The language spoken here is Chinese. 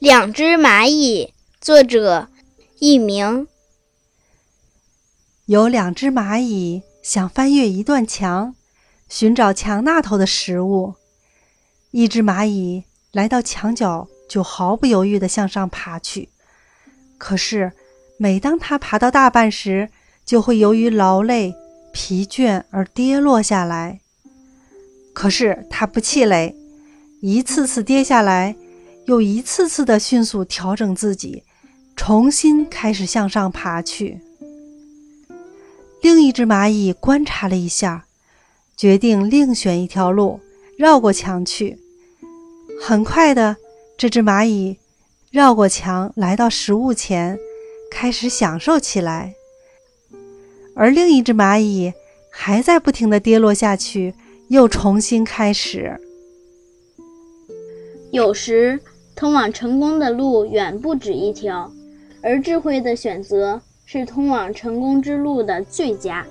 两只蚂蚁，作者佚名。有两只蚂蚁想翻越一段墙，寻找墙那头的食物。一只蚂蚁来到墙角，就毫不犹豫地向上爬去。可是，每当它爬到大半时，就会由于劳累、疲倦而跌落下来。可是它不气馁，一次次跌下来。又一次次的迅速调整自己，重新开始向上爬去。另一只蚂蚁观察了一下，决定另选一条路，绕过墙去。很快的，这只蚂蚁绕过墙，来到食物前，开始享受起来。而另一只蚂蚁还在不停的跌落下去，又重新开始。有时。通往成功的路远不止一条，而智慧的选择是通往成功之路的最佳。